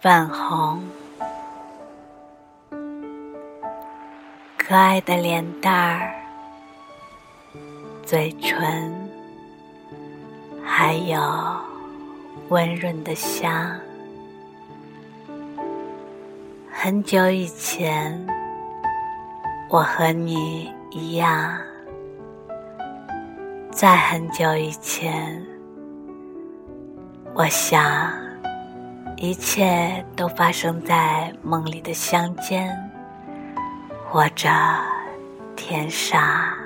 泛红，可爱的脸蛋儿，嘴唇，还有温润的香。很久以前，我和你一样，在很久以前，我想。一切都发生在梦里的乡间，或者天上。